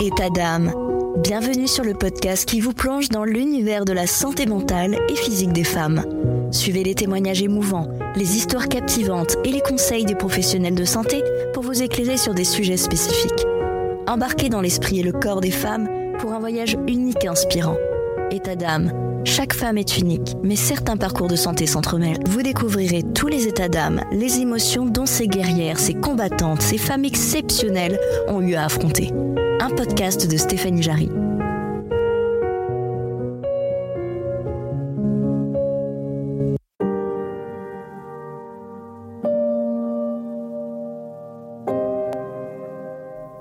État d'âme. Bienvenue sur le podcast qui vous plonge dans l'univers de la santé mentale et physique des femmes. Suivez les témoignages émouvants, les histoires captivantes et les conseils des professionnels de santé pour vous éclairer sur des sujets spécifiques. Embarquez dans l'esprit et le corps des femmes pour un voyage unique et inspirant. État d'âme. Chaque femme est unique, mais certains parcours de santé s'entremêlent. Vous découvrirez tous les états d'âme, les émotions dont ces guerrières, ces combattantes, ces femmes exceptionnelles ont eu à affronter. Un podcast de Stéphanie Jarry.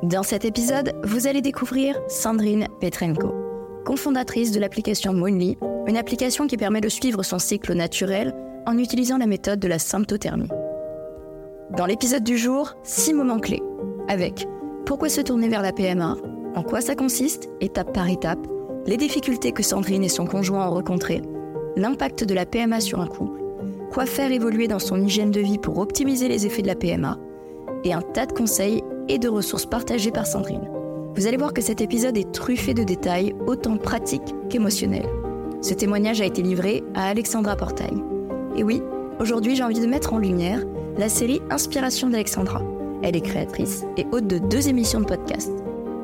Dans cet épisode, vous allez découvrir Sandrine Petrenko, cofondatrice de l'application Moonly, une application qui permet de suivre son cycle naturel en utilisant la méthode de la symptothermie. Dans l'épisode du jour, six moments clés avec pourquoi se tourner vers la PMA, en quoi ça consiste, étape par étape, les difficultés que Sandrine et son conjoint ont rencontrées, l'impact de la PMA sur un couple, quoi faire évoluer dans son hygiène de vie pour optimiser les effets de la PMA, et un tas de conseils et de ressources partagées par Sandrine. Vous allez voir que cet épisode est truffé de détails autant pratiques qu'émotionnels. Ce témoignage a été livré à Alexandra Portail. Et oui, aujourd'hui j'ai envie de mettre en lumière la série Inspiration d'Alexandra. Elle est créatrice et hôte de deux émissions de podcast,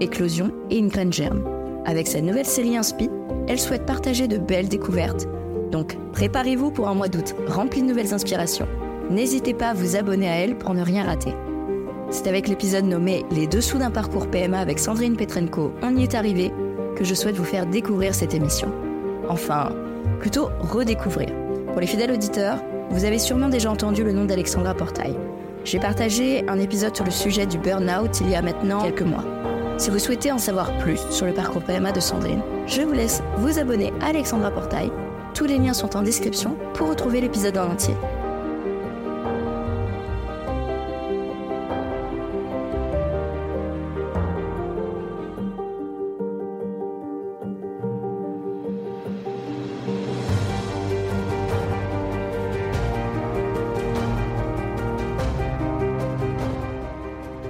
Éclosion et Une graine germe. Avec sa nouvelle série Inspi, elle souhaite partager de belles découvertes. Donc préparez-vous pour un mois d'août rempli de nouvelles inspirations. N'hésitez pas à vous abonner à elle pour ne rien rater. C'est avec l'épisode nommé Les dessous d'un parcours PMA avec Sandrine Petrenko, on y est arrivé, que je souhaite vous faire découvrir cette émission. Enfin, plutôt redécouvrir. Pour les fidèles auditeurs, vous avez sûrement déjà entendu le nom d'Alexandra Portail. J'ai partagé un épisode sur le sujet du burn-out il y a maintenant quelques mois. Si vous souhaitez en savoir plus sur le parcours PMA de Sandrine, je vous laisse vous abonner à Alexandra Portail. Tous les liens sont en description pour retrouver l'épisode en entier.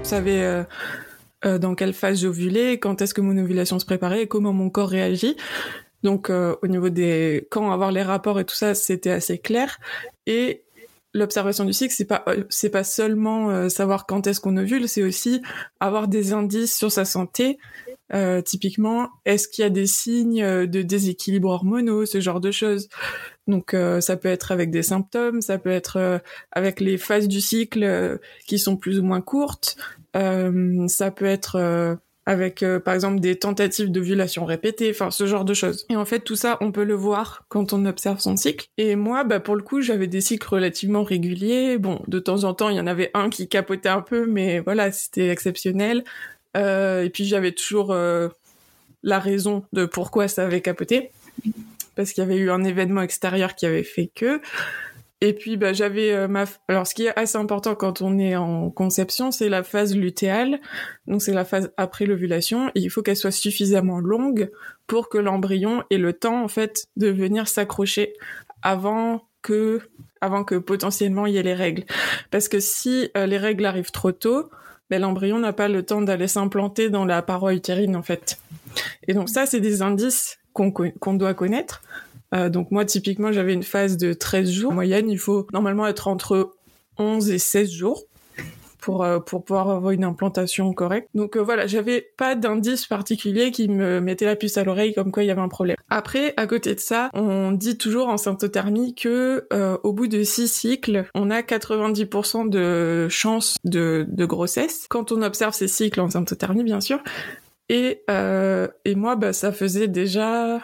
Savais euh, euh, dans quelle phase j'ovulais, quand est-ce que mon ovulation se préparait, comment mon corps réagit. Donc euh, au niveau des quand avoir les rapports et tout ça, c'était assez clair. Et l'observation du cycle, c'est pas c'est pas seulement savoir quand est-ce qu'on ovule, c'est aussi avoir des indices sur sa santé. typiquement, est-ce qu'il y a des signes de déséquilibre hormonaux, ce genre de choses. Donc ça peut être avec des symptômes, ça peut être avec les phases du cycle qui sont plus ou moins courtes, euh, ça peut être euh, avec euh, par exemple des tentatives d'ovulation répétées, enfin ce genre de choses. Et en fait tout ça on peut le voir quand on observe son cycle. Et moi bah pour le coup j'avais des cycles relativement réguliers. Bon de temps en temps il y en avait un qui capotait un peu mais voilà c'était exceptionnel. Euh, et puis j'avais toujours la raison de pourquoi ça avait capoté parce qu'il y avait eu un événement extérieur qui avait fait que. Et puis bah j'avais euh, ma alors ce qui est assez important quand on est en conception, c'est la phase lutéale. Donc c'est la phase après l'ovulation il faut qu'elle soit suffisamment longue pour que l'embryon ait le temps en fait de venir s'accrocher avant que avant que potentiellement il y ait les règles. Parce que si euh, les règles arrivent trop tôt, ben, l'embryon n'a pas le temps d'aller s'implanter dans la paroi utérine en fait. Et donc ça c'est des indices qu'on doit connaître euh, donc moi, typiquement, j'avais une phase de 13 jours. En moyenne, il faut normalement être entre 11 et 16 jours pour euh, pour pouvoir avoir une implantation correcte. Donc euh, voilà, j'avais pas d'indice particulier qui me mettait la puce à l'oreille comme quoi il y avait un problème. Après, à côté de ça, on dit toujours en symptothermie que au bout de six cycles, on a 90% de chances de, de grossesse quand on observe ces cycles en symptothermie, bien sûr. Et et moi, bah ça faisait déjà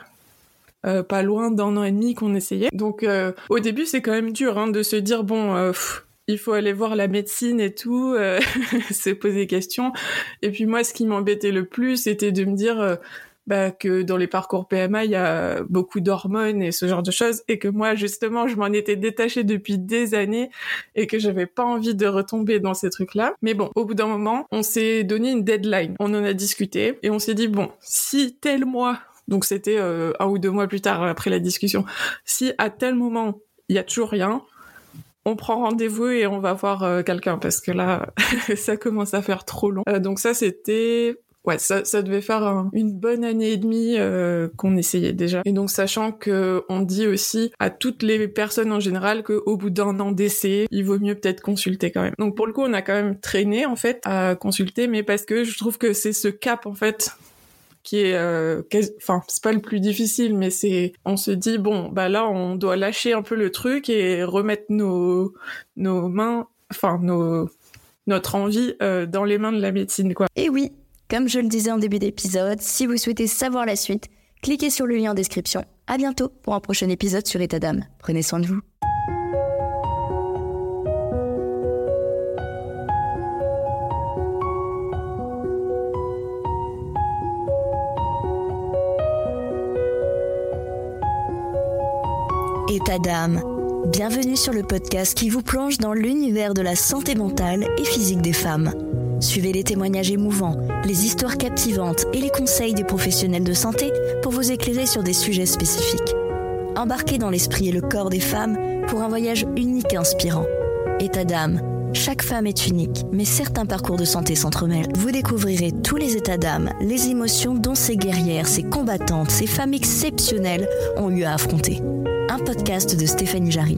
euh, pas loin d'un an et demi qu'on essayait. Donc euh, au début c'est quand même dur hein, de se dire bon euh, il faut aller voir la médecine et tout, se poser des questions. Et puis moi ce qui m'embêtait le plus c'était de me dire bah, que dans les parcours PMA, il y a beaucoup d'hormones et ce genre de choses, et que moi, justement, je m'en étais détachée depuis des années et que j'avais pas envie de retomber dans ces trucs-là. Mais bon, au bout d'un moment, on s'est donné une deadline. On en a discuté et on s'est dit, bon, si tel mois, donc c'était euh, un ou deux mois plus tard après la discussion. Si à tel moment il y a toujours rien, on prend rendez-vous et on va voir euh, quelqu'un parce que là ça commence à faire trop long. Euh, donc ça c'était ouais, ça, ça devait faire une bonne année et demie euh, qu'on essayait déjà. Et donc sachant que on dit aussi à toutes les personnes en général qu'au bout d'un an d'essai, il vaut mieux peut-être consulter quand même. Donc pour le coup, on a quand même traîné en fait à consulter, mais parce que je trouve que c'est ce cap en fait qui est, euh, enfin, c'est pas le plus difficile, mais c'est, on se dit bon, bah là, on doit lâcher un peu le truc et remettre nos nos mains, enfin nos notre envie euh, dans les mains de la médecine, quoi. Et oui, comme je le disais en début d'épisode, si vous souhaitez savoir la suite, cliquez sur le lien en description. À bientôt pour un prochain épisode sur État d'âme. Prenez soin de vous. État d'âme. Bienvenue sur le podcast qui vous plonge dans l'univers de la santé mentale et physique des femmes. Suivez les témoignages émouvants, les histoires captivantes et les conseils des professionnels de santé pour vous éclairer sur des sujets spécifiques. Embarquez dans l'esprit et le corps des femmes pour un voyage unique et inspirant. État d'âme. Chaque femme est unique, mais certains parcours de santé s'entremêlent. Vous découvrirez tous les états d'âme, les émotions dont ces guerrières, ces combattantes, ces femmes exceptionnelles ont eu à affronter un podcast de Stéphanie Jarry.